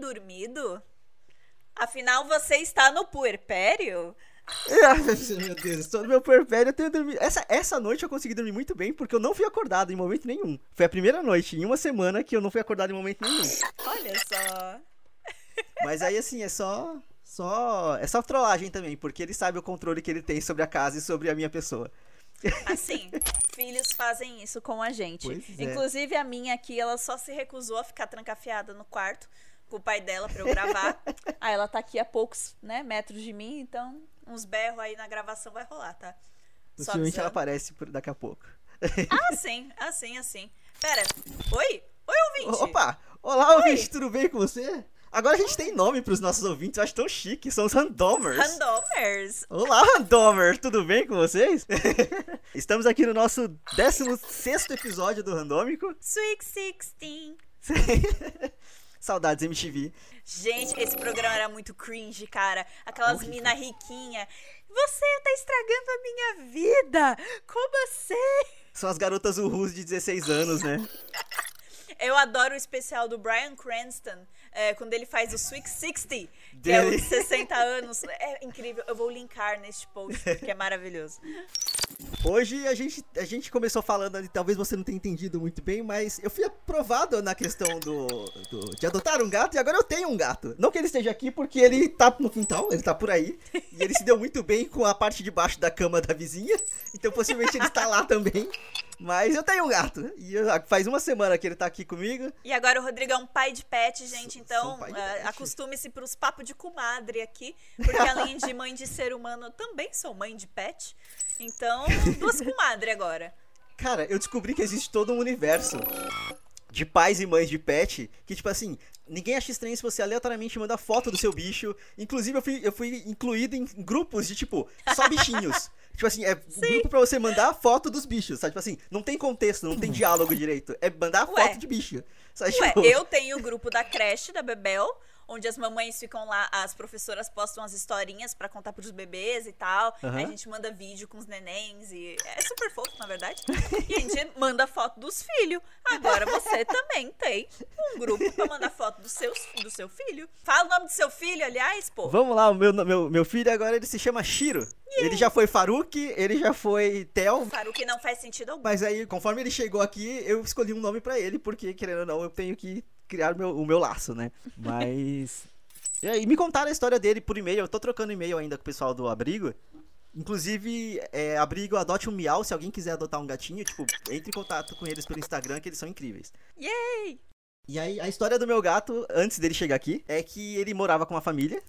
dormido? Afinal, você está no puerpério? meu Deus, estou no meu puerpério, eu tenho dormido. Essa, essa noite eu consegui dormir muito bem, porque eu não fui acordado em momento nenhum. Foi a primeira noite em uma semana que eu não fui acordado em momento nenhum. Olha só. Mas aí, assim, é só. Só. É só trollagem também, porque ele sabe o controle que ele tem sobre a casa e sobre a minha pessoa. Assim, filhos fazem isso com a gente. Pois é. Inclusive, a minha aqui, ela só se recusou a ficar trancafiada no quarto com o pai dela pra eu gravar. aí ela tá aqui a poucos né, metros de mim, então uns berros aí na gravação vai rolar, tá? Só Possivelmente ela aparece por daqui a pouco. Ah, sim, assim, assim. Pera, oi? Oi, ouvinte. Opa! Olá, ouvinte, tudo bem com você? Agora a gente tem nome pros nossos ouvintes, eu acho tão chique, são os randomers. Randomers. Olá, Randomer! Tudo bem com vocês? Estamos aqui no nosso 16 episódio do Randômico. Sweet 16. Saudades MTV. Gente, esse programa era muito cringe, cara. Aquelas mina riquinha. Você tá estragando a minha vida. Como assim? São as garotas urus de 16 anos, né? Eu adoro o especial do Brian Cranston, é, quando ele faz o Sweet 60, que é o Dele. de 60 anos. É incrível. Eu vou linkar neste post, porque é maravilhoso. Hoje a gente, a gente começou falando ali, talvez você não tenha entendido muito bem, mas eu fui aprovado na questão do, do- de adotar um gato e agora eu tenho um gato. Não que ele esteja aqui porque ele tá no quintal, ele tá por aí. E ele se deu muito bem com a parte de baixo da cama da vizinha. Então possivelmente ele está lá também. Mas eu tenho um gato. E eu- faz uma semana que ele tá aqui comigo. E agora o Rodrigo é um pai de pet, gente, Sou- então pet. acostume-se pros papos de comadre aqui, porque além de mãe de ser humano, eu também sou mãe de pet. Então, duas comadre agora. Cara, eu descobri que existe todo um universo de pais e mães de pet que, tipo assim, ninguém acha estranho se você aleatoriamente manda foto do seu bicho. Inclusive, eu fui, eu fui incluído em grupos de, tipo, só bichinhos. tipo assim, é um grupo pra você mandar foto dos bichos, sabe? Tipo assim, não tem contexto, não tem diálogo direito. É mandar Ué. foto de bicho. Sabe? Ué, Tipo, eu tenho o grupo da creche da Bebel, onde as mamães ficam lá, as professoras postam as historinhas pra contar pros bebês e tal. Aí a gente manda vídeo com os nenéns e é super fofo, na verdade. E a gente manda foto dos filhos. Agora você também tem um grupo pra mandar foto dos seus, do seu filho. Fala o nome do seu filho, aliás, pô. Vamos lá, o meu, meu, meu filho agora ele se chama Shiro. Ele já foi Faruk, ele já foi Tel, Para que não faz sentido algum. Mas aí, conforme ele chegou aqui, eu escolhi um nome pra ele, porque, querendo ou não, eu tenho que criar meu- o meu laço, né? Mas. e aí, me contaram a história dele por e-mail. Eu tô trocando e-mail ainda com o pessoal do abrigo. Inclusive, é, abrigo adote um miau. Se alguém quiser adotar um gatinho, tipo, entre em contato com eles pelo Instagram, que eles são incríveis. Yay! E aí, a história do meu gato, antes dele chegar aqui, é que ele morava com uma família.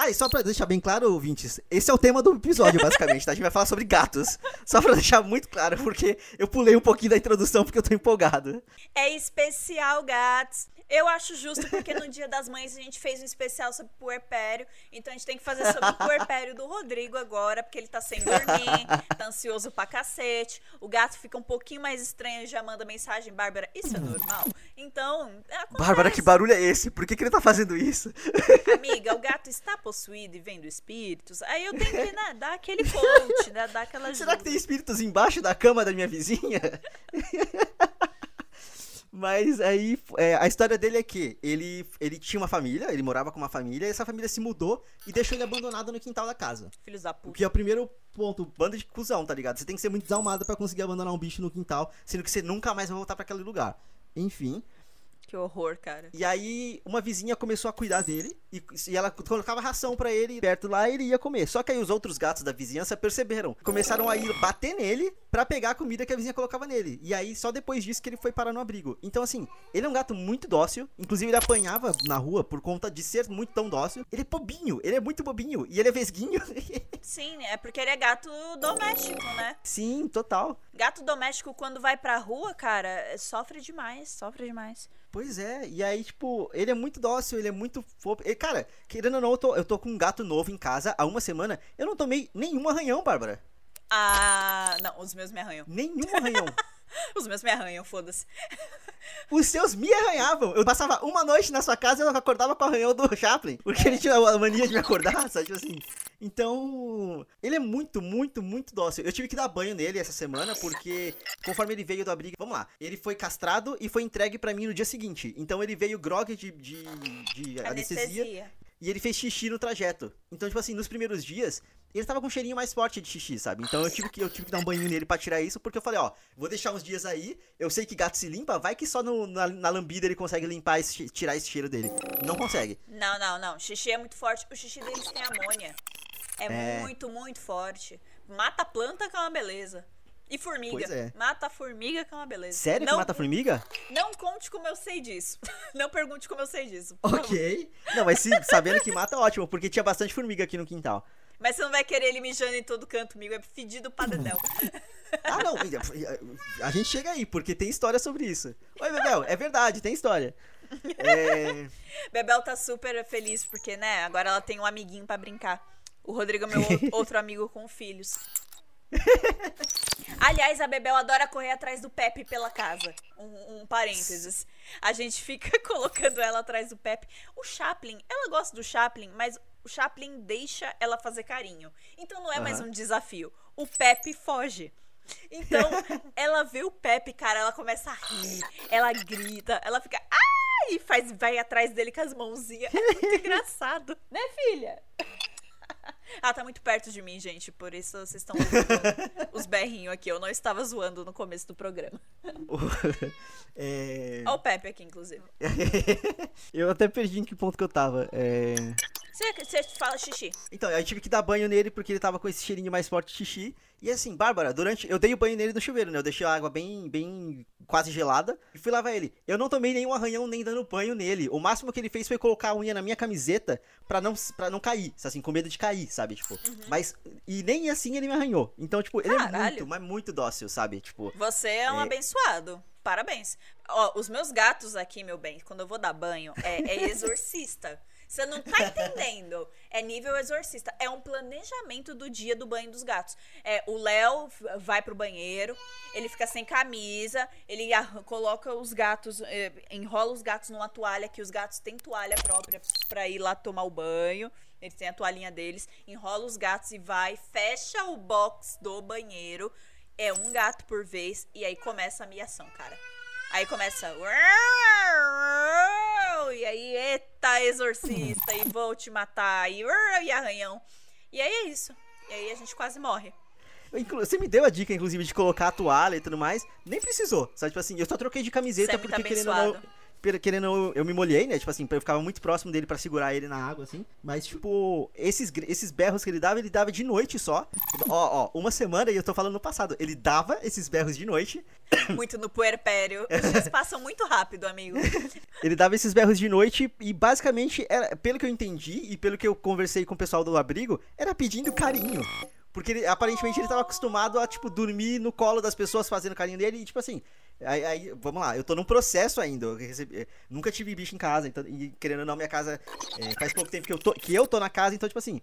Ah, e só pra deixar bem claro, ouvintes, esse é o tema do episódio, basicamente, tá? A gente vai falar sobre gatos. Só pra deixar muito claro, porque eu pulei um pouquinho da introdução porque eu tô empolgado. É especial, gatos. Eu acho justo porque no Dia das Mães a gente fez um especial sobre puerpério. Então a gente tem que fazer sobre o puerpério do Rodrigo agora, porque ele tá sem dormir, tá ansioso pra cacete. O gato fica um pouquinho mais estranho e já manda mensagem, Bárbara, isso é normal? Então, acontece. Bárbara, que barulho é esse? Por que, que ele tá fazendo isso? Amiga, o gato está possuído e vendo espíritos. Aí eu tenho que né, dar aquele coach, né, dar aquela ajuda. Será que tem espíritos embaixo da cama da minha vizinha? Mas aí, é, a história dele é que ele, ele tinha uma família, ele morava com uma família, e essa família se mudou e deixou ele abandonado no quintal da casa. Filhos da O puta. que é o primeiro ponto, banda de cuzão, tá ligado? Você tem que ser muito desalmado pra conseguir abandonar um bicho no quintal, sendo que você nunca mais vai voltar pra aquele lugar. Enfim, Que horror, cara. e aí uma vizinha começou a cuidar dele e, e ela colocava ração pra ele perto lá e ele ia comer. Só que aí os outros gatos da vizinhança perceberam, começaram a ir bater nele pra pegar a comida que a vizinha colocava nele. E aí só depois disso que ele foi parar no abrigo. Então assim, ele é um gato muito dócil, inclusive ele apanhava na rua por conta de ser muito tão dócil. Ele é bobinho, ele é muito bobinho e ele é vesguinho. Sim, é porque ele é gato doméstico, né? Sim, total. Gato doméstico, quando vai pra rua, cara, sofre demais, sofre demais. Pois é, e aí, tipo, ele é muito dócil, ele é muito fofo. E, cara, querendo ou não, eu tô, eu tô com um gato novo em casa há uma semana. Eu não tomei nenhum arranhão, Bárbara. Ah, não, os meus me arranham. Nenhum arranhão. Os meus me arranham, foda-se. Os seus me arranhavam. Eu passava uma noite na sua casa e eu acordava com o arranhão do Chaplin. Porque ele tinha a mania de me acordar, sabe? Tipo assim. Então, ele é muito, muito, muito dócil. Eu tive que dar banho nele essa semana, porque conforme ele veio do abrigo. Vamos lá, ele foi castrado e foi entregue para mim no dia seguinte. Então ele veio grog de, de, de anestesia. anestesia. E ele fez xixi no trajeto. Então, tipo assim, nos primeiros dias, ele tava com um cheirinho mais forte de xixi, sabe? Então eu tive que, eu tive que dar um banho nele pra tirar isso, porque eu falei, ó, vou deixar uns dias aí, eu sei que gato se limpa, vai que só no, na, na lambida ele consegue limpar, esse, tirar esse cheiro dele. Não consegue. Não, não, não. Xixi é muito forte. O xixi deles tem amônia. É, é, muito, muito forte. Mata a planta que é uma beleza. E formiga. Pois é. Mata a formiga que é uma beleza. Sério não, que mata a formiga? Não conte como eu sei disso. Não pergunte como eu sei disso. Ok. Não, mas se, sabendo que mata, ótimo, porque tinha bastante formiga aqui no quintal. Mas você não vai querer ele mijando em todo canto comigo, é fedido pra dedéu. ah, não. A gente chega aí, porque tem história sobre isso. Oi, Bebel, é verdade, tem história. É... Bebel tá super feliz porque, né, agora ela tem um amiguinho para brincar. O Rodrigo é meu outro amigo com filhos. Aliás, a Bebel adora correr atrás do Pepe pela casa. Um, um, parênteses. A gente fica colocando ela atrás do Pepe. O Chaplin, ela gosta do Chaplin, mas o Chaplin deixa ela fazer carinho. Então não é uhum. mais um desafio. O Pepe foge. Então, ela vê o Pepe, cara, ela começa a rir, ela grita, ela fica. Ai! E faz, vai atrás dele com as mãozinhas. É muito engraçado, né, filha? Ela tá muito perto de mim, gente, por isso vocês estão ouvindo os berrinhos aqui. Eu não estava zoando no começo do programa. é... Olha o Pepe aqui, inclusive. eu até perdi em que ponto que eu tava. É... Você fala xixi. Então, eu tive que dar banho nele porque ele tava com esse cheirinho mais forte de xixi. E assim, Bárbara, durante. Eu dei o banho nele no chuveiro, né? Eu deixei a água bem, bem quase gelada e fui lavar ele. Eu não tomei nenhum arranhão nem dando banho nele. O máximo que ele fez foi colocar a unha na minha camiseta pra não, pra não cair, assim, com medo de cair, sabe? Tipo, uhum. mas. E nem assim ele me arranhou. Então, tipo, ele Caralho. é muito, mas muito dócil, sabe? Tipo. Você é um é... abençoado. Parabéns. Ó, os meus gatos aqui, meu bem, quando eu vou dar banho, é, é exorcista. Você não tá entendendo. É nível exorcista. É um planejamento do dia do banho dos gatos. É, o Léo vai pro banheiro, ele fica sem camisa, ele coloca os gatos, é, enrola os gatos numa toalha, que os gatos têm toalha própria para ir lá tomar o banho. Eles têm a toalhinha deles, enrola os gatos e vai, fecha o box do banheiro. É um gato por vez e aí começa a miação, cara. Aí começa. E aí, eita, exorcista, e vou te matar, e, e arranhão. E aí é isso. E aí a gente quase morre. Você me deu a dica, inclusive, de colocar a toalha e tudo mais. Nem precisou. Sabe, tipo assim, eu só troquei de camiseta Você porque tá querendo não querendo, eu, eu me molhei, né? Tipo assim, eu ficava muito próximo dele para segurar ele na água, assim. Mas, tipo, esses, esses berros que ele dava, ele dava de noite só. Ó, ó, uma semana, e eu tô falando no passado, ele dava esses berros de noite. Muito no puerpério. Os dias passam muito rápido, amigo. ele dava esses berros de noite e, basicamente, era, pelo que eu entendi e pelo que eu conversei com o pessoal do abrigo, era pedindo carinho. Porque ele, aparentemente ele tava acostumado a, tipo, dormir no colo das pessoas fazendo carinho dele e, tipo assim, Aí, aí, vamos lá, eu tô num processo ainda. Eu recebi, nunca tive bicho em casa, então, e querendo ou não, minha casa é, faz pouco tempo que eu, tô, que eu tô na casa, então, tipo assim,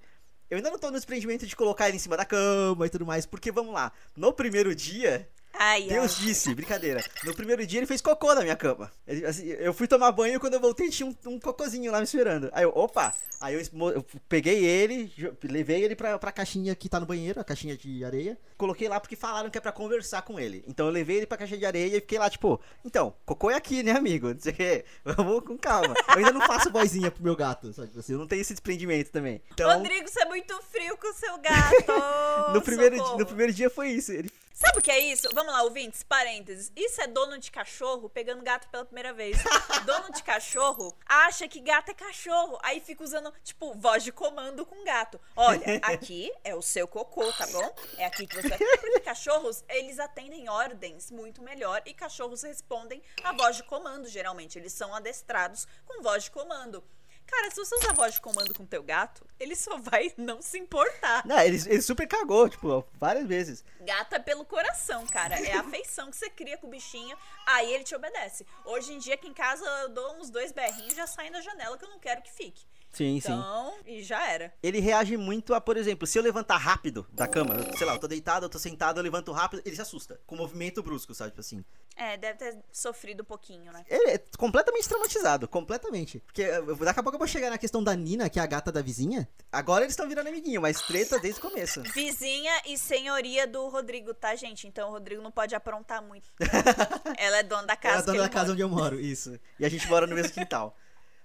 eu ainda não tô no desprendimento de colocar ele em cima da cama e tudo mais, porque vamos lá, no primeiro dia, Ai, Deus ai. disse, brincadeira. No primeiro dia ele fez cocô na minha cama. Ele, assim, eu fui tomar banho quando eu voltei tinha um, um cocôzinho lá me esperando. Aí eu, opa! Aí eu, eu, peguei ele, levei ele pra, pra caixinha que tá no banheiro, a caixinha de areia. Coloquei lá porque falaram que é pra conversar com ele. Então eu levei ele pra caixinha de areia e fiquei lá, tipo, então, cocô é aqui, né, amigo? Não sei o quê. Vamos com calma. Eu ainda não faço vozinha pro meu gato, sabe? Assim, eu não tenho esse desprendimento também. Então, Rodrigo, você é muito frio com o seu gato. no, primeiro, no primeiro dia foi isso. Ele Sabe o que é isso? Vamos lá, ouvintes, parênteses. Isso é dono de cachorro pegando gato pela primeira vez. dono de cachorro acha que gato é cachorro. Aí fica usando, tipo, voz de comando com gato. Olha, aqui é o seu cocô, tá bom? É aqui que você vai. Porque cachorros, eles atendem ordens muito melhor e cachorros respondem a voz de comando, geralmente. Eles são adestrados com voz de comando. Cara, se você usar voz de comando com teu gato, ele só vai não se importar. Não, ele, ele super cagou, tipo, várias vezes. Gato é pelo coração, cara. É a afeição que você cria com o bichinho, aí ele te obedece. Hoje em dia, aqui em casa, eu dou uns dois berrinhos e já saem da janela que eu não quero que fique. Sim, sim. Então, e já era. Ele reage muito a, por exemplo, se eu levantar rápido da cama, eu- sei lá, eu tô deitado, eu tô sentado, eu levanto rápido, ele se assusta. Com movimento brusco, sabe? Tipo assim. É, deve ter sofrido um pouquinho, né? Ele é completamente traumatizado, completamente. Porque eu- daqui a pouco eu vou chegar na questão da Nina, que é a gata da vizinha. Agora eles estão virando amiguinho, mas treta desde o começo. Vizinha e senhoria do Rodrigo, tá, gente? Então o Rodrigo não pode aprontar muito. Ela é dona da casa. Ela é dona da casa mora. onde eu moro, isso. E a gente mora no mesmo quintal.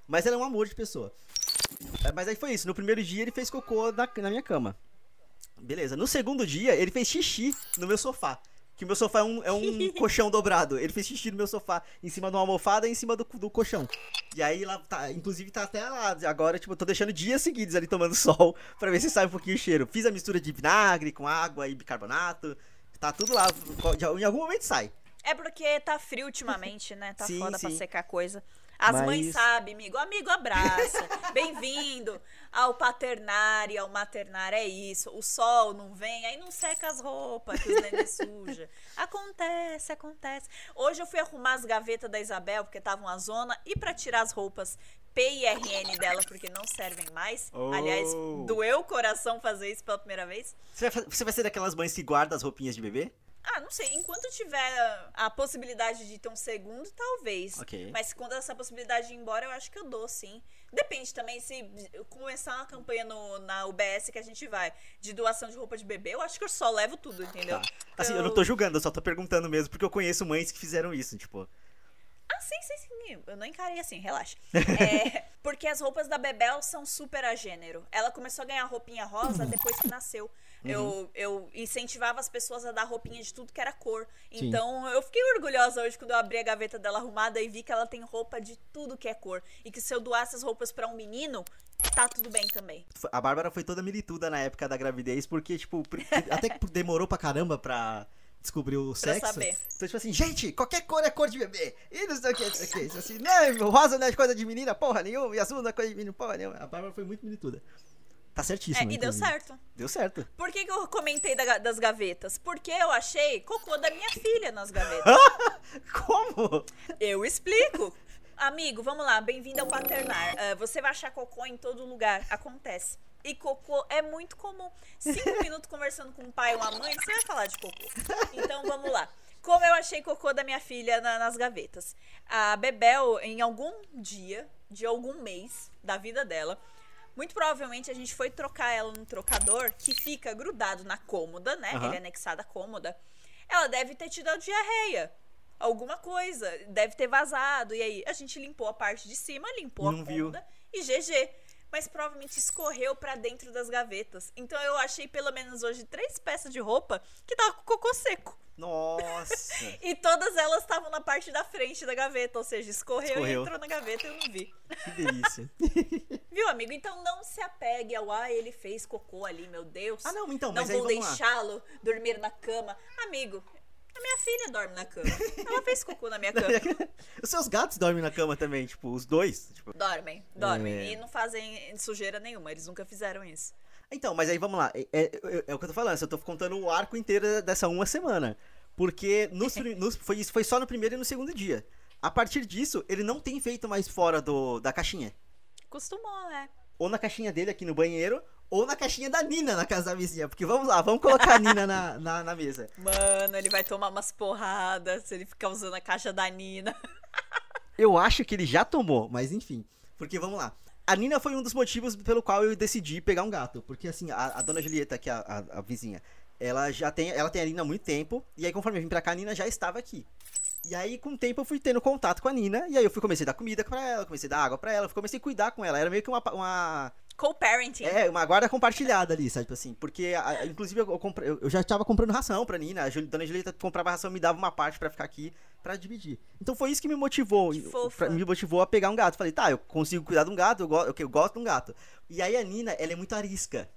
Mas ela é um amor de pessoa. É, Mas aí foi isso. No primeiro dia ele fez cocô na, na minha cama. Beleza. No segundo dia, ele fez xixi no meu sofá. Que o meu sofá é um, é um colchão dobrado. Ele fez xixi no meu sofá, em cima de uma almofada e em cima do, do colchão. E aí lá tá, inclusive tá até lá. Agora, tipo, eu tô deixando dias seguidos ali tomando sol pra ver se sai um pouquinho o cheiro. Fiz a mistura de vinagre com água e bicarbonato. Tá tudo lá. Em algum momento sai. É porque tá frio ultimamente, né? Tá Sim, foda pra sim. secar coisa. As Mas- mães sabem, amigo. Amigo, abraça. Bem-vindo ao paternário, ao maternário. É isso. O sol não vem, aí não seca as roupas, que os neném suja. Acontece, acontece. Hoje eu fui arrumar as gavetas da Isabel, porque tava uma zona, e pra tirar as roupas P e RN dela, porque não servem mais. Oh. Aliás, doeu o coração fazer isso pela primeira vez. Você vai, você vai ser daquelas mães que guardam as roupinhas de bebê? Ah, não sei. Enquanto tiver a possibilidade de ter um segundo, talvez. Ok. Mas quando essa possibilidade ir embora, eu acho que eu dou, sim. Depende também se eu começar uma campanha no, na UBS que a gente vai de doação de roupa de bebê, eu acho que eu só levo tudo, entendeu? Tá. Assim, eu não tô julgando, eu só tô perguntando mesmo, porque eu conheço mães que fizeram isso, tipo. Ah, sim, sim, sim. Eu não encarei assim, relaxa. É, porque as roupas da Bebel são super a gênero. Ela começou a ganhar roupinha rosa depois que nasceu. Uhum. Eu, eu incentivava as pessoas a dar roupinha de tudo que era cor. Sim. Então eu fiquei orgulhosa hoje quando eu abri a gaveta dela arrumada e vi que ela tem roupa de tudo que é cor. E que se eu doar essas roupas pra um menino, tá tudo bem também. A Bárbara foi toda milituda na época da gravidez, porque, tipo, até que demorou pra caramba pra descobrir o Pra sexo. saber. Então, tipo assim, gente, qualquer cor é cor de bebê. E não sei o que, não sei o que. Isso assim, não, rosa não é coisa de menina, porra nenhuma, e azul não é coisa de menino, porra nenhuma. A Bárbara foi muito milituda. Tá É, certíssimo. e deu certo. Deu certo. Por que, que eu comentei da das gavetas? Porque eu achei cocô da minha filha nas gavetas. Como? Eu explico. Amigo, vamos lá, bem-vindo ao Paternar. Ah, você vai achar cocô em todo lugar, acontece. E cocô é muito comum. Cinco minutos conversando com um pai ou uma mãe, você vai falar de cocô. Então vamos lá. Como eu achei cocô da minha filha na- nas gavetas. A Bebel, em algum dia, de algum mês da vida dela, muito provavelmente a gente foi trocar ela num trocador que fica grudado na cômoda, né? Aham. Ele é anexado à cômoda. Ela deve ter tido a diarreia. Alguma coisa. Deve ter vazado. E aí, a gente limpou a parte de cima, limpou não a viu. cômoda e GG. Mas provavelmente escorreu pra dentro das gavetas. Então eu achei pelo menos hoje três peças de roupa que tava com cocô seco. Nossa. E todas elas estavam na parte da frente da gaveta. Ou seja, escorreu, Escorreu. e entrou na gaveta e eu não vi. Que delícia. Viu, amigo? Então não se apegue ao ah, ele fez cocô ali, meu Deus. Ah, não, então, Não mas aí vou deixá-lo dormir na cama. Amigo, a minha filha dorme na cama. Ela fez cocô na minha cama. Os seus gatos dormem na cama também, tipo, os dois. Tipo. Dormem, dormem. É. E não fazem sujeira nenhuma. Eles nunca fizeram isso. Então, mas aí vamos lá. É, é- é- é o que eu tô falando, eu tô contando o arco inteiro dessa uma semana. Porque nos, nos- foi, isso foi só no primeiro e no segundo dia. A partir disso, ele não tem feito mais fora do, da caixinha. Costumou, né? Ou na caixinha dele aqui no banheiro, ou na caixinha da Nina na casa da vizinha. Porque vamos lá, vamos colocar a Nina na, na, na mesa. Mano, ele vai tomar umas porradas se ele ficar usando a caixa da Nina. Eu acho que ele já tomou, mas enfim. Porque vamos lá. A Nina foi um dos motivos pelo qual eu decidi pegar um gato. Porque assim, a, a dona Julieta, que é a, a- a vizinha, ela já tem. Ela tem a Nina há muito tempo. E aí, conforme eu vim pra cá, a Nina já estava aqui. E aí, com o tempo, eu fui tendo contato com a Nina. E aí eu fui comecei a dar comida pra ela, comecei a dar água pra ela, comecei a cuidar com ela. Era meio que uma. uma Co-parenting. é, uma guarda compartilhada ali, sabe? Tipo assim, porque, a- inclusive, eu, compre- eu- eu já tava comprando ração pra Nina. A dona Julieta comprava ração, me dava uma parte pra ficar aqui pra dividir. Então foi isso que me motivou. Que pra- me motivou a pegar um gato. Falei, tá, eu consigo cuidar de um gato, eu, go- eu, eu gosto de um gato. E aí a Nina, ela é muito arisca.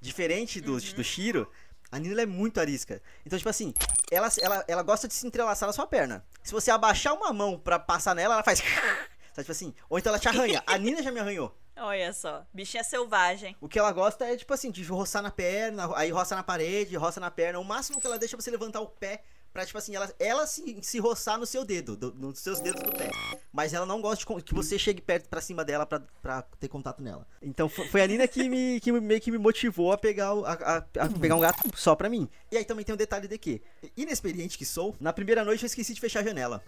Diferente do, Uhum. do Shiro, a Nina é muito arisca. Então, tipo assim, ela, ela, ela gosta de se entrelaçar na sua perna. Se você abaixar uma mão pra passar nela, ela faz. Sabe, tipo assim, ou então ela te arranha. A Nina já me arranhou. Olha só, bichinha selvagem. O que ela gosta é, tipo assim, de roçar na perna, aí roça na parede, roça na perna. O máximo que ela deixa é você levantar o pé pra, tipo assim, ela, ela se, se roçar no seu dedo, do- nos seus dedos do pé. Mas ela não gosta de que você chegue perto pra cima dela pra, pra ter contato nela. Então fo- foi a Nina que me, que me- meio que me motivou a pegar, o- a, a- a pegar um gato só pra mim. E aí também tem um detalhe de que, inexperiente que sou, na primeira noite eu esqueci de fechar a janela.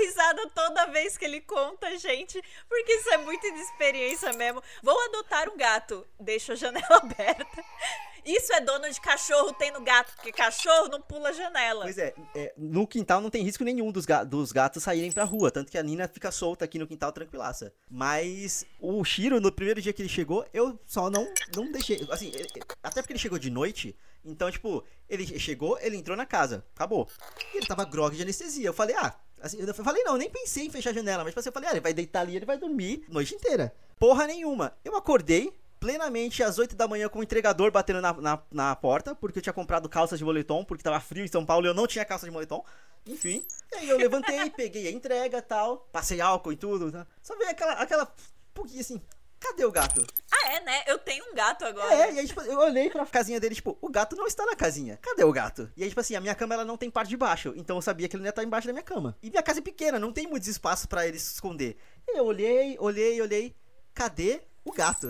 Risada toda vez que ele conta, gente, porque isso é muita inexperiência mesmo. Vou adotar um gato, deixo a janela aberta. Isso é dono de cachorro tendo gato, porque cachorro não pula janela. Pois é, é, no quintal não tem risco nenhum dos, ga- dos gatos saírem pra rua, tanto que a Nina fica solta aqui no quintal tranquilaça. Mas o Shiro, no primeiro dia que ele chegou, eu só não, não deixei. Assim, ele- até porque ele chegou de noite, então, tipo, ele chegou, ele entrou na casa, acabou. E ele tava grog de anestesia. Eu falei, ah, assim, eu falei, não, eu nem pensei em fechar a janela, mas tipo assim, eu falei, ah, ele vai deitar ali, ele vai dormir noite inteira. Porra nenhuma. Eu acordei. Plenamente às 8 da manhã com o entregador batendo na, na, na porta, porque eu tinha comprado calças de moletom, porque tava frio em São Paulo e eu não tinha calça de moletom. Enfim. E aí eu levantei, peguei a entrega tal, passei álcool e tudo. Tá? Só veio aquela, aquela pouquinho assim, cadê o gato? Ah, é, né? Eu tenho um gato agora. É, e aí, tipo, eu olhei pra casinha dele, tipo, o gato não está na casinha. Cadê o gato? E aí, tipo assim, a minha cama ela não tem parte de baixo. Então eu sabia que ele não ia estar embaixo da minha cama. E minha casa é pequena, não tem muito espaço pra ele se esconder. E eu olhei, olhei, olhei. Cadê o gato?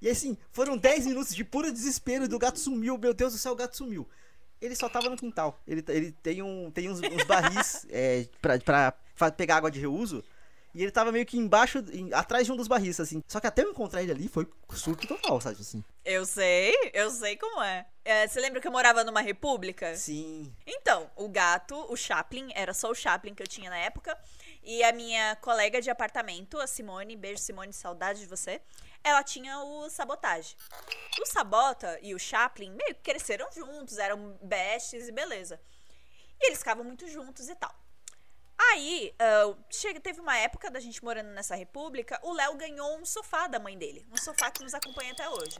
E assim, foram 10 minutos de puro desespero do gato sumiu. Meu Deus do céu, o gato sumiu. Ele só tava no quintal. Ele, ele tem, um, tem uns, uns barris é, pra, pra pegar água de reuso. E ele tava meio que embaixo, em- atrás de um dos barris, assim. Só que até eu encontrar ele ali foi surto total, sabe assim? Eu sei, eu sei como é. É, Você lembra que eu morava numa república? Sim. Então, o gato, o Chaplin, era só o Chaplin que eu tinha na época. E a minha colega de apartamento, a Simone, beijo Simone, saudade de você. Ela tinha o Sabotage. O Sabota e o Chaplin meio que cresceram juntos, eram bestes e beleza. E eles ficavam muito juntos e tal. Aí, chega, teve uma época da gente morando nessa república, o Léo ganhou um sofá da mãe dele. Um sofá que nos acompanha até hoje.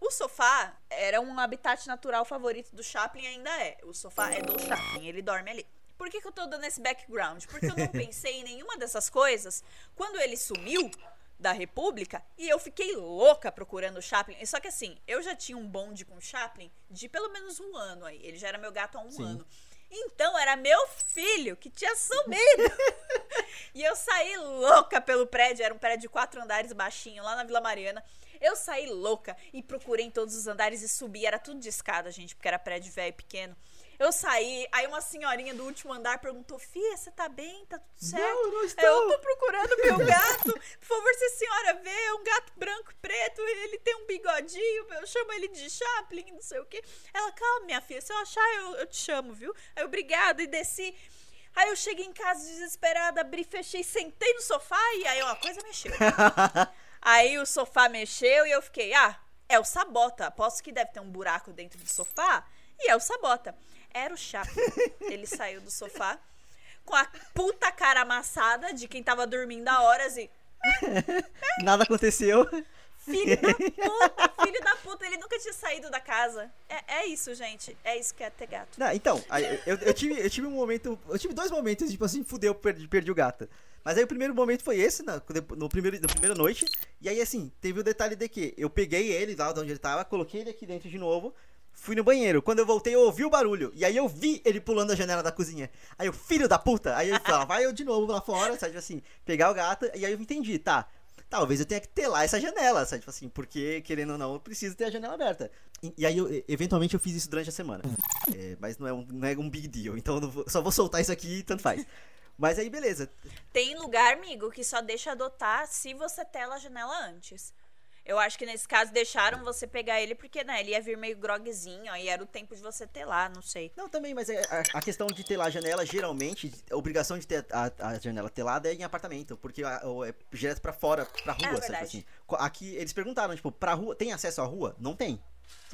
O sofá era um habitat natural favorito do Chaplin, ainda é. O sofá é do Chaplin, ele dorme ali. Por que, que eu tô dando esse background? Porque eu não pensei em nenhuma dessas coisas quando ele sumiu da República e eu fiquei louca procurando o Chaplin. Só que assim, eu já tinha um bonde com o Chaplin de pelo menos um ano aí. Ele já era meu gato há um Sim. ano. Então era meu filho que tinha sumido. e eu saí louca pelo prédio. Era um prédio de quatro andares baixinho, lá na Vila Mariana. Eu saí louca e procurei em todos os andares e subi. Era tudo de escada, gente, porque era prédio velho e pequeno. Eu saí, aí uma senhorinha do último andar perguntou: Fia, você tá bem? Tá tudo certo? Não, não estou. Eu tô procurando meu gato. Por favor, se a senhora vê, é um gato branco e preto, ele tem um bigodinho, eu chamo ele de Chaplin, não sei o quê. Ela, calma, minha filha, se eu achar, eu, eu te chamo, viu? Aí, obrigada, e desci. Aí eu cheguei em casa desesperada, abri, fechei, sentei no sofá e aí uma coisa mexeu. Aí o sofá mexeu e eu fiquei, ah, é o Sabota. Aposto que deve ter um buraco dentro do sofá. E é o Sabota. Era o Chaplin. Ele saiu do sofá com a puta cara amassada de quem tava dormindo há horas e. Nada aconteceu. Filho da puta, filho da puta, ele nunca tinha saído da casa. É, é isso, gente. É isso que é ter gato. Não, então, eu, eu tive, eu tive um momento. Eu tive dois momentos, tipo assim, fudeu, perdi, perdi o gato. Mas aí o primeiro momento foi esse, na, no primeiro, na primeira noite. E aí, assim, teve o detalhe de que eu peguei ele lá de onde ele tava, coloquei ele aqui dentro de novo. Fui no banheiro. Quando eu voltei, eu ouvi o barulho. E aí eu vi ele pulando a janela da cozinha. Aí eu, filho da puta! Aí ele fala, vai eu de novo lá fora, sabe? Tipo assim, pegar o gato. E aí eu entendi, tá. Talvez eu tenha que lá essa janela, sabe? Tipo assim, porque, querendo ou não, eu preciso ter a janela aberta. E, e aí, eu, eventualmente, eu fiz isso durante a semana. É, mas não é, um, não é um big deal. Então, vou- só vou soltar isso aqui e tanto faz. Mas aí, beleza. Tem lugar, amigo, que só deixa adotar se você tela a janela antes. Eu acho que nesse caso deixaram você pegar ele porque, né, ele ia vir meio grogzinho, aí era o tempo de você telar, não sei. Não, também, mas é, a, a questão de ter lá a janela, geralmente, a obrigação de ter a, a janela telada é em apartamento, porque a- é direto pra fora, pra rua, sabe? verdade. Assim. Aqui, eles perguntaram, tipo, pra rua, tem acesso à rua? Não tem.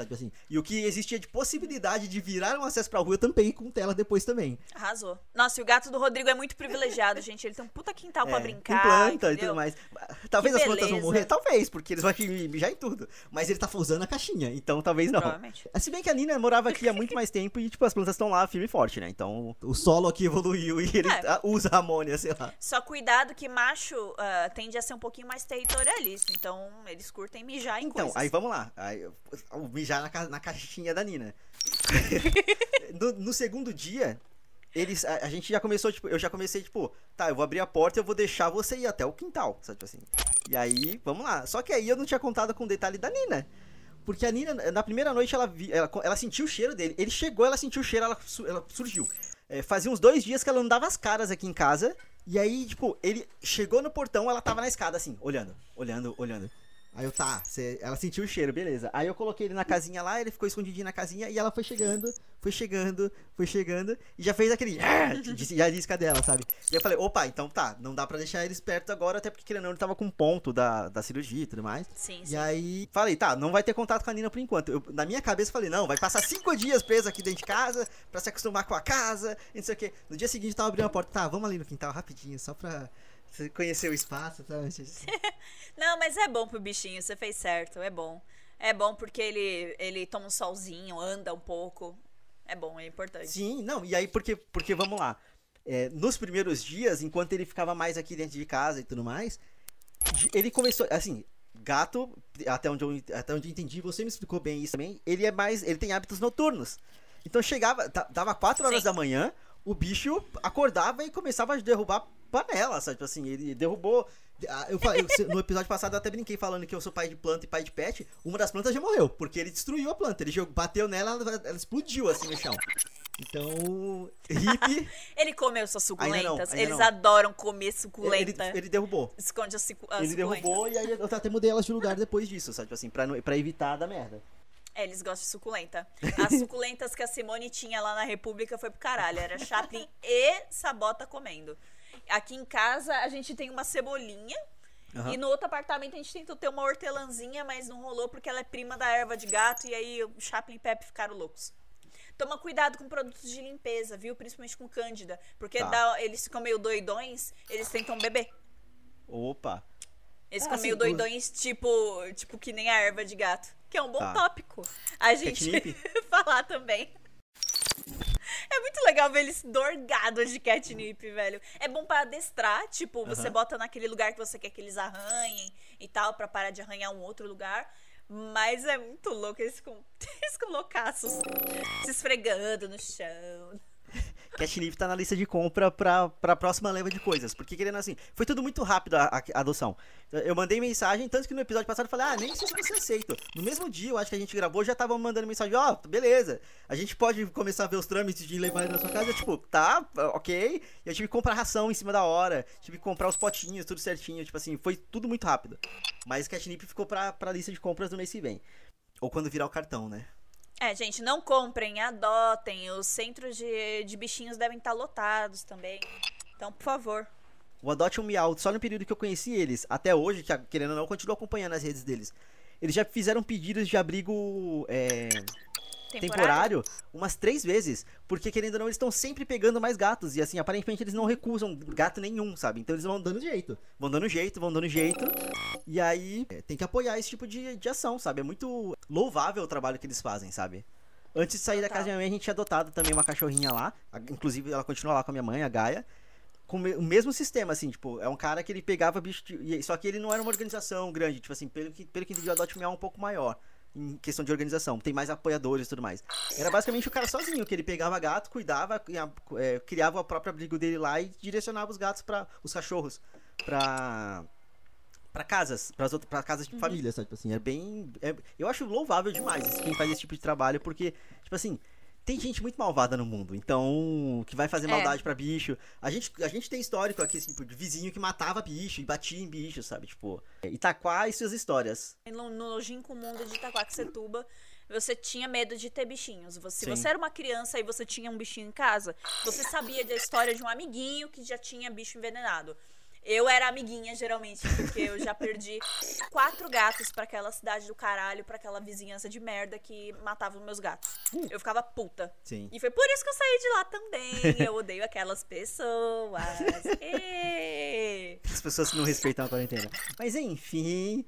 Sabe assim? E o que existia de possibilidade de virar um acesso pra rua também com tela depois também. Arrasou. Nossa, e o gato do Rodrigo é muito privilegiado, gente. Ele tem um puta quintal pra É, brincar. Com planta e entendeu? tudo mais. Talvez Que as plantas vão morrer, talvez, porque eles vão mijar em tudo. Mas ele tá usando a caixinha, então talvez não. Provavelmente. Se bem que a Nina morava aqui há muito mais tempo e, tipo, as plantas estão lá firme e forte, né? Então, o solo aqui evoluiu e ele É. ah, usa amônia, sei lá. Só cuidado que macho ah, tende a ser um pouquinho mais territorialista. Então, eles curtem mijar em Então, coisas. aí vamos lá. Aí, o mijar na, ca- na caixinha da Nina. no, no segundo dia, eles, a, a, gente já começou, tipo, eu já comecei, tipo, tá, eu vou abrir a porta e eu vou deixar você ir até o quintal, sabe, tipo assim. E aí, vamos lá. Só que aí eu não tinha contado com o detalhe da Nina. Porque a Nina, na primeira noite, ela, vi, ela, ela sentiu o cheiro dele. Ele chegou, ela sentiu o cheiro, ela, ela surgiu. É, fazia uns dois dias que ela não dava as caras aqui em casa. E aí, tipo, ele chegou no portão, ela tava na escada, assim, olhando, olhando, olhando. Aí eu, tá, cê, ela sentiu o cheiro, beleza. Aí eu coloquei ele na casinha lá, ele ficou escondidinho na casinha e ela foi chegando, foi chegando, foi chegando e já fez aquele. já disse cadela, sabe? E eu falei, opa, então tá, não dá pra deixar ele esperto agora, até porque querendo não, ele tava com ponto da, da cirurgia e tudo mais. Sim, sim. E aí falei, tá, não vai ter contato com a Nina por enquanto. Eu, na minha cabeça falei, não, vai passar cinco dias preso aqui dentro de casa pra se acostumar com a casa, e não sei o quê. No dia seguinte eu tava abrindo a porta, tá, vamos ali no quintal rapidinho, só pra você conheceu o espaço, tá? Não, mas é bom pro bichinho, você fez certo, é bom. É bom porque ele, ele toma um solzinho, anda um pouco. É bom, é importante. Sim, não, e aí porque, porque vamos lá. É, nos primeiros dias, enquanto ele ficava mais aqui dentro de casa e tudo mais, ele começou, assim, gato, até onde eu, até onde eu entendi, você me explicou bem isso também, ele é mais, ele tem hábitos noturnos. Então chegava, dava 4 horas Sim. da manhã, o bicho acordava e começava a derrubar panela, sabe? Tipo assim, ele derrubou. Ah, eu, eu, no episódio passado eu até brinquei falando que eu sou pai de planta e pai de pet. Uma das plantas já morreu, porque ele destruiu a planta. Ele bateu nela, ela, ela explodiu assim no chão. Então, hippie. ele comeu suas suculentas. Ainda não, ainda Eles não. adoram comer suculenta. Ele, ele derrubou. Esconde as, as Ele derrubou e aí eu até mudei elas de lugar depois disso, sabe? Tipo assim, pra, pra evitar da merda. É, eles gostam de suculenta. As suculentas que a Simone tinha lá na República foi pro caralho. Era Chaplin e Sabota comendo. Aqui em casa a gente tem uma cebolinha. Uhum. E no outro apartamento a gente tentou ter uma hortelãzinha, mas não rolou porque ela é prima da erva de gato e aí o Chaplin e Pepe ficaram loucos. Toma cuidado com produtos de limpeza, viu? Principalmente com cândida. Porque tá. dá, eles ficam meio doidões, eles tentam beber. Opa! Eles ficam ah, meio doidões, tipo, tipo que nem a erva de gato. Que é um bom tá. tópico. A gente falar também. É muito legal ver eles dorgados de catnip, velho. É bom para adestrar, tipo, você uhum. bota naquele lugar que você quer que eles arranhem e tal, para parar de arranhar um outro lugar. Mas é muito louco, eles com, eles com loucaços se esfregando no chão. Catnip tá na lista de compra pra, pra próxima leva de coisas. Porque, querendo assim, foi tudo muito rápido a, a, adoção. Eu mandei mensagem, tanto que no episódio passado eu falei, ah, nem sei se você aceita. No mesmo dia, eu acho que a gente gravou, já tava mandando mensagem, ó, oh, beleza. A gente pode começar a ver os trâmites de levar ele na sua casa. Eu, tipo, tá, ok. Eu tive que comprar ração em cima da hora. Tive que comprar os potinhos, tudo certinho. Tipo assim, foi tudo muito rápido. Mas Catnip ficou pra, pra lista de compras do mês que vem. Ou quando virar o cartão, né? É, gente, não comprem, adotem. Os centros de, de bichinhos devem estar lotados também. Então, por favor. O Adote um Miau, só no período que eu conheci eles, até hoje, que, querendo ou não, eu continuo acompanhando as redes deles. Eles já fizeram pedidos de abrigo é, temporário? temporário umas três vezes. Porque, querendo ou não, eles estão sempre pegando mais gatos. E assim, aparentemente eles não recusam gato nenhum, sabe? Então eles vão dando jeito. Vão dando jeito, vão dando jeito. E aí é, tem que apoiar esse tipo de, de ação, sabe? É muito louvável o trabalho que eles fazem, sabe? Antes de sair Total. da casa da minha mãe, a gente tinha adotado também uma cachorrinha lá. Inclusive, ela continua lá com a minha mãe, a Gaia com o mesmo sistema, assim, tipo, é um cara que ele pegava bicho. De, só que ele não era uma organização grande, tipo assim, pelo que, pelo que entendi, o Adote Me é um pouco maior em questão de organização, tem mais apoiadores e tudo mais. Era basicamente o cara sozinho, que ele pegava gato, cuidava, é, criava o próprio abrigo dele lá e direcionava os gatos para os cachorros para para casas, para outras para casas de uhum. família, sabe? Tipo assim, é bem é, eu acho louvável demais quem faz esse tipo de trabalho, porque tipo assim, tem gente muito malvada no mundo, então, que vai fazer é. maldade para bicho. A gente, a gente tem histórico aqui, assim, de vizinho que matava bicho e batia em bicho, sabe? Tipo, Itaquá e suas histórias. No, no longínquo mundo de Itaquaquecetuba, você tinha medo de ter bichinhos. Você, se você era uma criança e você tinha um bichinho em casa, você sabia da história de um amiguinho que já tinha bicho envenenado. Eu era amiguinha, geralmente, porque eu já perdi quatro gatos para aquela cidade do caralho, para aquela vizinhança de merda que matava os meus gatos. Eu ficava puta. Sim. E foi por isso que eu saí de lá também. Eu odeio aquelas pessoas. As pessoas que não respeitam a quarentena. Mas enfim.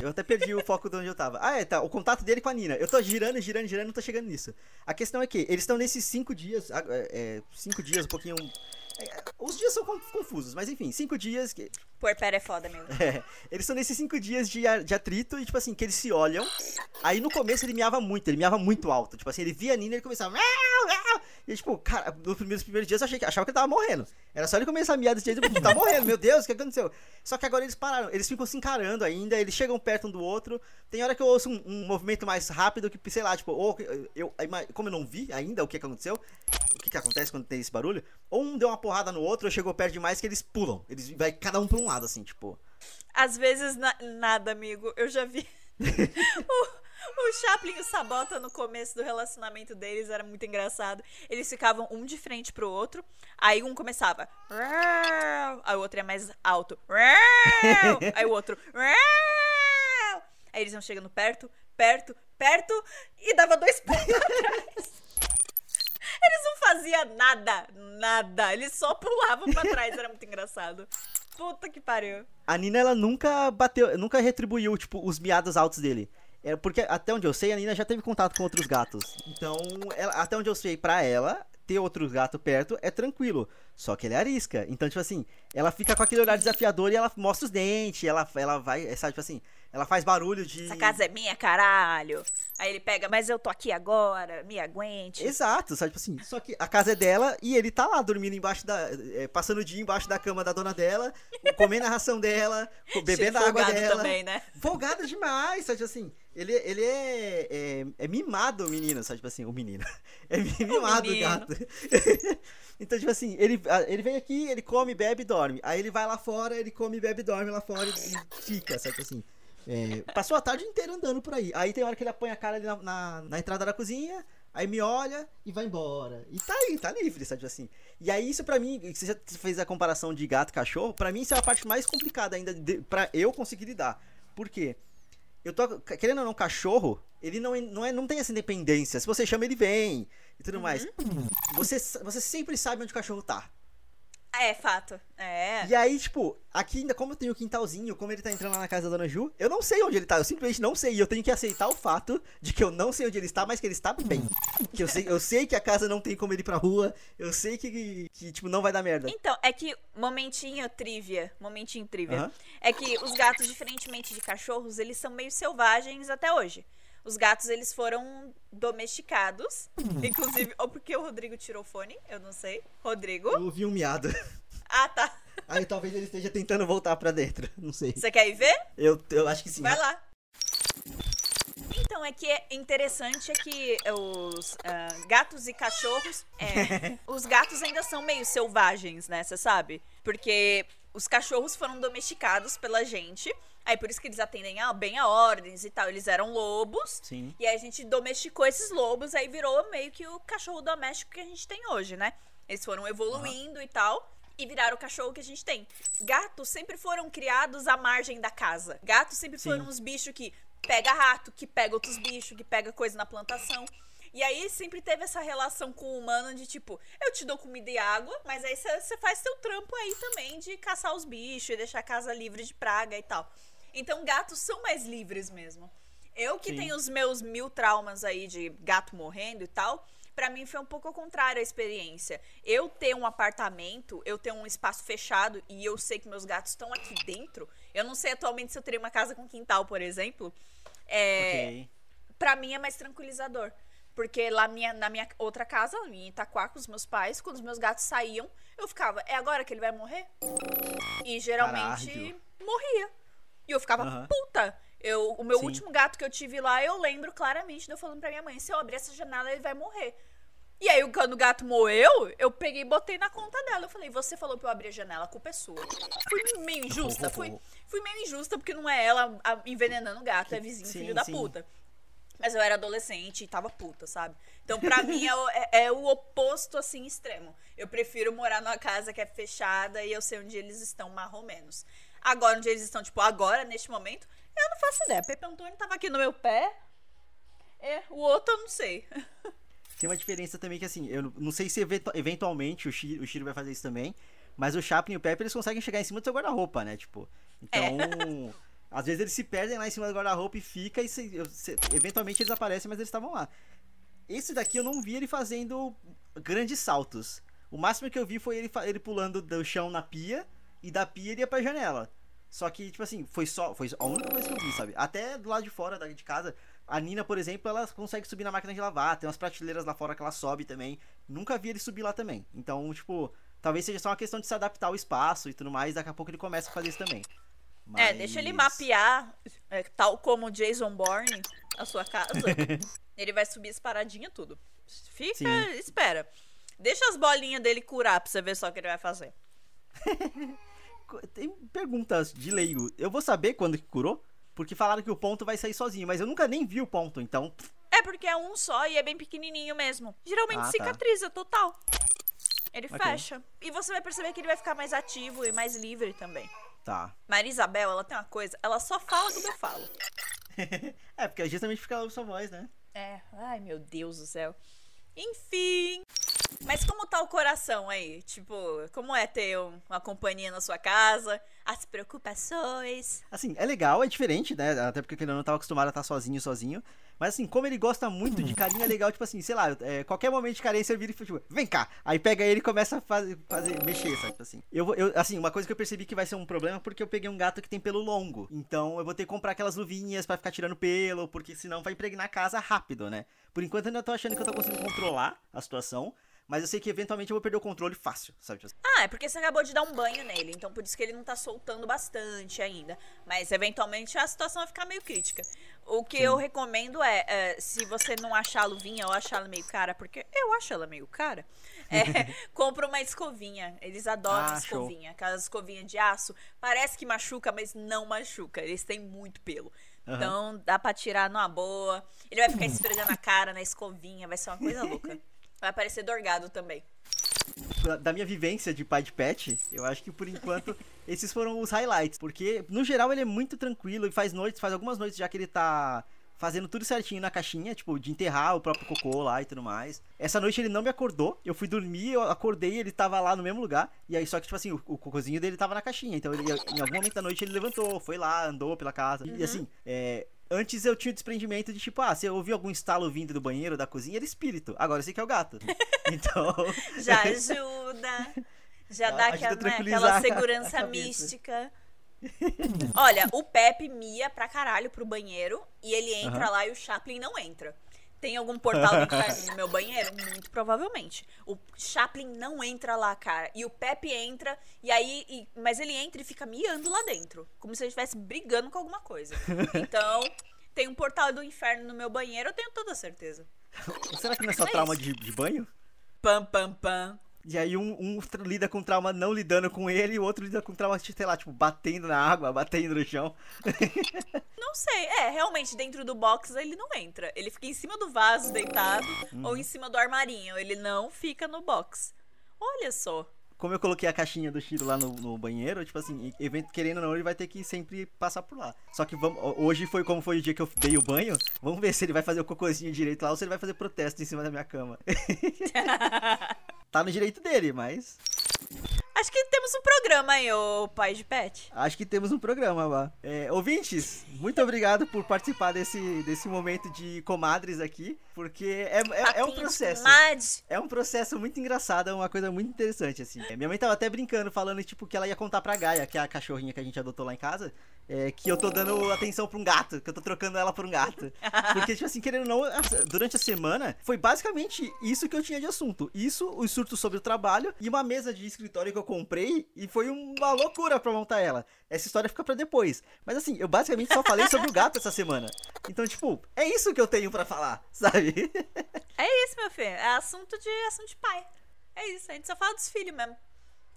Eu até perdi o foco de onde eu tava. Ah, é, tá. O contato dele com a Nina. Eu tô girando, girando, girando, não tô chegando nisso. A questão é que eles estão nesses cinco dias. ah, É, é, cinco dias, um pouquinho. É, os dias são con- confusos, mas enfim, cinco dias. Que, Puerpério é foda, meu. é, eles estão nesses cinco dias de, de atrito e, tipo assim, que eles se olham. Aí no começo ele miava muito, ele miava muito alto. Tipo assim, ele via a Nina e ele começava. E tipo, cara, nos primeiros, primeiros dias eu achei que, achava que ele tava morrendo. Era só ele começar a miar desse jeito, tipo, tá morrendo, meu Deus, o que aconteceu? Só que agora eles pararam, eles ficam se encarando ainda, eles chegam perto um do outro. Tem hora que eu ouço um, um movimento mais rápido que, sei lá, tipo, ou eu, como eu não vi ainda o que, aconteceu, o que, que acontece quando tem esse barulho, ou um deu uma porrada no outro, ou chegou perto demais que eles pulam. Eles vai cada um pra um lado, assim, tipo. Às vezes, na- nada, amigo. Eu já vi. o, o Chaplin e o Sabota no começo do relacionamento deles era muito engraçado. Eles ficavam um de frente pro outro. Aí um começava. Aí o outro é mais alto. Aí o outro. Aí eles iam chegando perto, perto, perto e dava dois pulos atrás. Eles não faziam nada, nada. Eles só pulavam pra trás. Era muito engraçado. Puta que pariu. A Nina, ela nunca bateu, nunca retribuiu, tipo, os miados altos dele. É porque, até onde eu sei, a Nina já teve contato com outros gatos. Então, ela- até onde eu sei, pra ela, ter outro gato perto é tranquilo. Só que ele arisca. Então, tipo assim, ela fica com aquele olhar desafiador e ela mostra os dentes, ela, ela vai, é, sabe, tipo assim, ela faz barulho de... Essa casa é minha, caralho. Aí ele pega, mas eu tô aqui agora, me aguente. Exato, sabe, tipo assim, só que a casa é dela e ele tá lá dormindo embaixo da. é, passando o dia embaixo da cama da dona dela, comendo a ração dela, bebendo a água Folgado dela. também, né? Folgado demais, sabe, tipo assim. Ele, ele é, é, é mimado, o menino, sabe, tipo assim, o menino. É mimado o menino. gato. então, tipo assim, ele, ele vem aqui, ele come, bebe e dorme. Aí ele vai lá fora, ele come, bebe e dorme lá fora e, e fica, sabe, tipo assim. É, passou a tarde inteira andando por aí. Aí tem hora que ele apanha a cara ali na, na, na entrada da cozinha, aí me olha e vai embora. E tá aí, tá livre, sabe assim. E aí isso pra mim, você já fez a comparação de gato e cachorro, pra mim isso é a parte mais complicada ainda pra eu conseguir lidar. Por quê? Eu tô, querendo ou não, cachorro, ele não, é- não, é, não tem essa independência. Se você chama, ele vem e tudo mais. Você, você sempre sabe onde o cachorro tá. É, fato. É. E aí, tipo, aqui ainda, como eu tenho o quintalzinho, como ele tá entrando lá na casa da Dona Ju, eu não sei onde ele tá, eu simplesmente não sei. E eu tenho que aceitar o fato de que eu não sei onde ele está, mas que ele está bem. Que eu sei, eu sei que a casa não tem como ele ir pra rua, eu sei que, que tipo, não vai dar merda. Então, é que, momentinho trivia, momentinho trivia, é que os gatos, diferentemente de cachorros, eles são meio selvagens até hoje. Os gatos, eles foram domesticados, inclusive, ou porque o Rodrigo tirou o fone, eu não sei. Rodrigo? Eu ouvi um miado. Ah, tá. Aí talvez ele esteja tentando voltar pra dentro, não sei. Você quer ir ver? Eu, eu acho que sim. Vai lá. Então, é que é interessante é que os ah, gatos e cachorros. é, os gatos ainda são meio selvagens, né? Você sabe? Porque os cachorros foram domesticados pela gente. Aí por isso que eles atendem a- bem a ordens e tal. Eles eram lobos. Sim. E aí a gente domesticou esses lobos, aí virou meio que o cachorro doméstico que a gente tem hoje, né? Eles foram evoluindo e tal. E viraram o cachorro que a gente tem. Gatos sempre foram criados à margem da casa. Gatos sempre Sim. foram uns bichos que pega rato, que pega outros bichos, que pega coisa na plantação. E aí sempre teve essa relação com o humano de tipo, eu te dou comida e água, mas aí você faz seu trampo aí também de caçar os bichos e deixar a casa livre de praga e tal. Então gatos são mais livres mesmo. Eu que Sim. tenho os meus mil traumas aí de gato morrendo e tal, pra mim foi um pouco ao contrário a experiência. Eu ter um apartamento, eu ter um espaço fechado e eu sei que meus gatos estão aqui dentro. Eu não sei atualmente se eu teria uma casa com quintal, por exemplo. É, Ok. Pra mim é mais tranquilizador. Porque lá minha, na minha outra casa, em Itaquá, com os meus pais, quando os meus gatos saíam, eu ficava, é agora que ele vai morrer? E geralmente Caralho. morria. E eu ficava, Aham. puta! Eu, o meu Sim. último gato que eu tive lá, eu lembro claramente de eu falando pra minha mãe: se eu abrir essa janela, ele vai morrer. E aí, quando o gato morreu, eu peguei e botei na conta dela. Eu falei, você falou pra eu abrir a janela, a culpa é sua. Fui meio injusta, fui, fui meio injusta, porque não é ela envenenando o gato, é vizinho, Sim, filho da sim. puta. Mas eu era adolescente e tava puta, sabe? Então, pra mim, é o, é- é o oposto, assim, extremo. Eu prefiro morar numa casa que é fechada e eu sei onde eles estão, mais ou menos. Agora, onde eles estão, tipo, agora, neste momento, eu não faço ideia. Pepe Antônio tava aqui no meu pé. É, o outro eu não sei. Tem uma diferença também que, assim, eu não sei se eventu- eventualmente o Shiro, o Shiro vai fazer isso também, mas o Chaplin e o Pepe, eles conseguem chegar em cima do seu guarda-roupa, né? Tipo, então... Às vezes eles se perdem lá em cima do guarda-roupa e fica e se, se, eventualmente eles aparecem, mas eles estavam lá. Esse daqui eu não vi ele fazendo grandes saltos. O máximo que eu vi foi ele, ele pulando do chão na pia e da pia ele ia pra janela. Só que, tipo assim, foi só. Foi a única coisa que eu vi, sabe? Até do lado de fora de casa, a Nina, por exemplo, ela consegue subir na máquina de lavar. Tem umas prateleiras lá fora que ela sobe também. Nunca vi ele subir lá também. Então, tipo, talvez seja só uma questão de se adaptar ao espaço e tudo mais. Daqui a pouco ele começa a fazer isso também. Mas... É, deixa ele mapear, é, tal como o Jason Bourne, a sua casa. ele vai subir as paradinhas tudo. Fica, Sim. espera. Deixa as bolinhas dele curar pra você ver só o que ele vai fazer. Tem perguntas de leigo. Eu vou saber quando que curou? Porque falaram que o ponto vai sair sozinho, mas eu nunca nem vi o ponto, então. É porque é um só e é bem pequenininho mesmo. Geralmente ah, tá. cicatriza tá. total. Ele okay. fecha. E você vai perceber que ele vai ficar mais ativo e mais livre também. Tá. Maria Isabel, ela tem uma coisa, ela só fala quando eu falo. é, porque justamente fica ouve sua voz, né? É, ai meu Deus do céu. Enfim. Mas como tá o coração aí? Tipo, como é ter uma companhia na sua casa? As preocupações? Assim, é legal, é diferente, né? Até porque ele não tava acostumado a estar sozinho, sozinho. Mas assim, como ele gosta muito de carinho, é legal, tipo assim, sei lá, é, qualquer momento de carência eu viro e tipo, vem cá. Aí pega ele e começa a fazer, fazer mexer, sabe? Tipo assim. Eu, eu, assim, uma coisa que eu percebi que vai ser um problema porque eu peguei um gato que tem pelo longo. Então eu vou ter que comprar aquelas luvinhas para ficar tirando pelo, porque senão vai impregnar a casa rápido, né? Por enquanto eu ainda tô achando que eu tô conseguindo controlar a situação. Mas eu sei que eventualmente eu vou perder o controle fácil, sabe? Tipo assim. Ah, é porque você acabou de dar um banho nele, então por isso que ele não tá soltando bastante ainda. Mas eventualmente a situação vai ficar meio crítica. O que Sim. eu recomendo é, é, se você não achar a luvinha ou achar ela meio cara, porque eu acho ela meio cara, é, compra uma escovinha. Eles adoram ah, escovinha. Show. Aquelas escovinhas de aço. Parece que machuca, mas não machuca. Eles têm muito pelo. Uhum. Então dá pra tirar numa boa. Ele vai ficar esfregando a cara na escovinha, vai ser uma coisa louca. Vai aparecer dorgado também. Da minha vivência de pai de pet, eu acho que por enquanto esses foram os highlights. Porque, no geral, ele é muito tranquilo e faz noites, faz algumas noites já que ele tá fazendo tudo certinho na caixinha, tipo, de enterrar o próprio cocô lá e tudo mais. Essa noite ele não me acordou, eu fui dormir, eu acordei, ele tava lá no mesmo lugar, e aí só que, tipo assim, o, o cocôzinho dele tava na caixinha, então ele, em algum momento da noite ele levantou, foi lá, andou pela casa, uhum. e assim, é, Antes eu tinha o desprendimento de tipo, ah, se eu ouvir algum estalo vindo do banheiro, da cozinha, era espírito. Agora eu sei que é o gato. Então. Já ajuda. Já dá aquela, né, aquela segurança mística. Olha, o Pepe mia pra caralho pro banheiro e ele entra lá e o Chaplin não entra. Tem algum portal do inferno no meu banheiro? Muito provavelmente. O Chaplin não entra lá, cara. E o Pepe entra, e aí. E, mas ele entra e fica miando lá dentro. Como se ele estivesse brigando com alguma coisa. Então, tem um portal do inferno no meu banheiro, eu tenho toda certeza. Será que não é só é trauma de, de banho? Pam, pam, pam. E aí um, um, lida com trauma não lidando com ele e o outro lida com trauma, sei lá, tipo, batendo na água, batendo no chão. Não sei, é, realmente dentro do box ele não entra. Ele fica em cima do vaso deitado hum. ou em cima do armarinho. Ele não fica no box. Olha só. Como eu coloquei a caixinha do Shiro lá no, no banheiro, tipo assim, evento querendo ou não, ele vai ter que sempre passar por lá. Só que vamos, hoje foi como foi o dia que eu dei o banho. Vamos ver se ele vai fazer o cocôzinho direito lá ou se ele vai fazer protesto em cima da minha cama. tá no direito dele, mas. Acho que temos um programa aí, ô pai de pet. Acho que temos um programa lá. É, ouvintes, muito obrigado por participar desse, desse momento de comadres aqui, porque é, é, é um processo. É um processo muito engraçado, é uma coisa muito interessante, assim. Minha mãe tava até brincando, falando, tipo, que ela ia contar pra Gaia, que é a cachorrinha que a gente adotou lá em casa, é, que eu tô dando atenção pra um gato, que eu tô trocando ela por um gato. Porque, tipo assim, querendo ou não, durante a semana, foi basicamente isso que eu tinha de assunto. Isso, os surtos sobre o trabalho e uma mesa de escritório que eu comprei e foi uma loucura pra montar ela. Essa história fica pra depois. Mas assim, eu basicamente só falei sobre o gato essa semana. Então, tipo, é isso que eu tenho para falar, sabe? É isso, meu filho. É assunto de assunto de pai. É isso, a gente só fala dos filhos mesmo.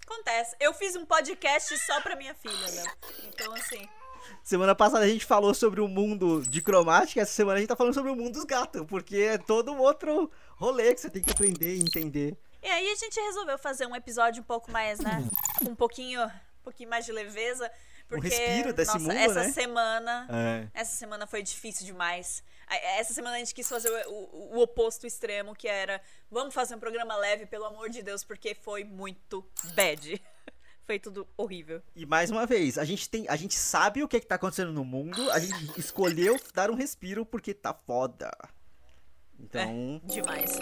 Acontece. Eu fiz um podcast só pra minha filha, né? Então, assim. Semana passada a gente falou sobre o mundo de cromática, essa semana a gente tá falando sobre o mundo dos gatos, porque é todo um outro rolê que você tem que aprender e entender. E aí a gente resolveu fazer um episódio um pouco mais, né? Um pouquinho, um pouquinho mais de leveza. Porque, um respiro desse nossa, mundo, essa né? semana. É. Essa semana foi difícil demais. Essa semana a gente quis fazer o, o, o, oposto extremo, que era vamos fazer um programa leve, pelo amor de Deus, porque foi muito bad. Foi tudo horrível. E mais uma vez, a gente tem, a gente sabe o que, que tá acontecendo no mundo, a gente escolheu dar um respiro porque tá foda. Então. É, demais.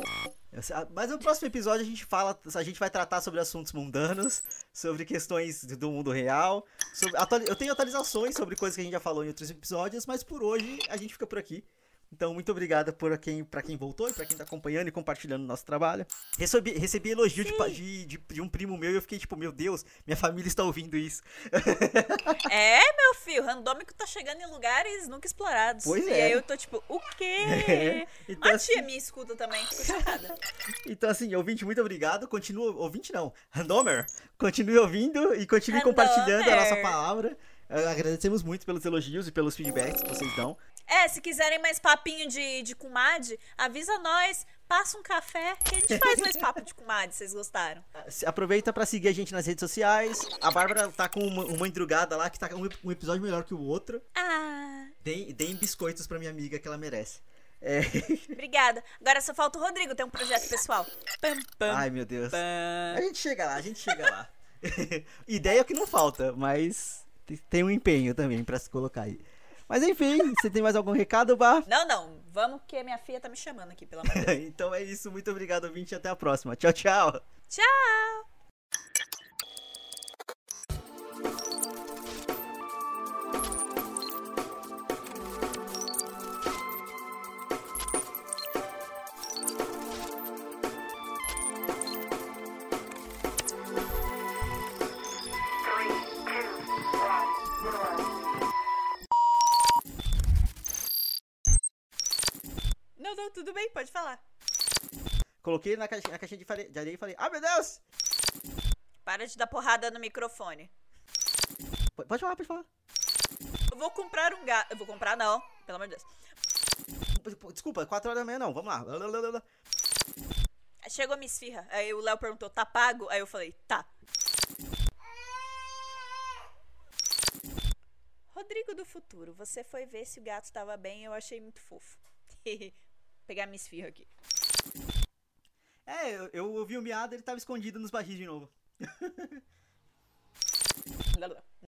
Mas no próximo episódio a gente fala, a gente vai tratar sobre assuntos mundanos, sobre questões do mundo real. Sobre, eu tenho atualizações sobre coisas que a gente já falou em outros episódios, mas por hoje a gente fica por aqui. Então, muito obrigada por quem, pra quem voltou e pra quem tá acompanhando e compartilhando o nosso trabalho. Recebi, recebi elogio de, de, de, um primo meu e eu fiquei tipo, meu Deus, minha família está ouvindo isso. É, meu filho, randômico tá chegando em lugares nunca explorados. Pois e é. E aí eu tô tipo, o quê? É. Então, a tia assim, me escuta também, fico chocada. Então, assim, ouvinte, muito obrigado. Continua, ouvinte não, randomer, continue ouvindo e continue Randomer. compartilhando a nossa palavra. Agradecemos muito pelos elogios e pelos feedbacks que vocês dão. É, se quiserem mais papinho de, de comadre, avisa nós, passa um café, que a gente faz mais papo de comadre, vocês gostaram. Aproveita para seguir a gente nas redes sociais. A Bárbara tá com uma, uma endrugada lá que tá um, um episódio melhor que o outro. Ah. Deem, deem biscoitos pra minha amiga que ela merece. É. Obrigada. Agora só falta o Rodrigo ter um projeto pessoal. Pam, pam, Ai, meu Deus. Pam. A gente chega lá, a gente chega lá. Ideia é que não falta, mas tem um empenho também para se colocar aí. Mas enfim, você tem mais algum recado, Bar? Não, não. Vamos que minha filha tá me chamando aqui, pelo amor de Deus. então é isso. Muito obrigado, ouvinte. Até a próxima. Tchau, tchau. Tchau. Tudo bem, pode falar. Coloquei na caixinha, na caixinha de, de areia e falei, ah, meu Deus! Para de dar porrada no microfone. Pode falar, pode falar. Eu vou comprar um gato. Eu vou comprar, não, pelo amor de Deus. Desculpa, 4 horas da manhã não, vamos lá. Chegou a minha esfirra. Aí o Léo perguntou, tá pago? Aí eu falei, tá. Rodrigo do futuro, você foi ver se o gato estava bem, eu achei muito fofo. pegar minha esfirra aqui. É, eu, eu ouvi o miado, ele tava escondido nos barris de novo.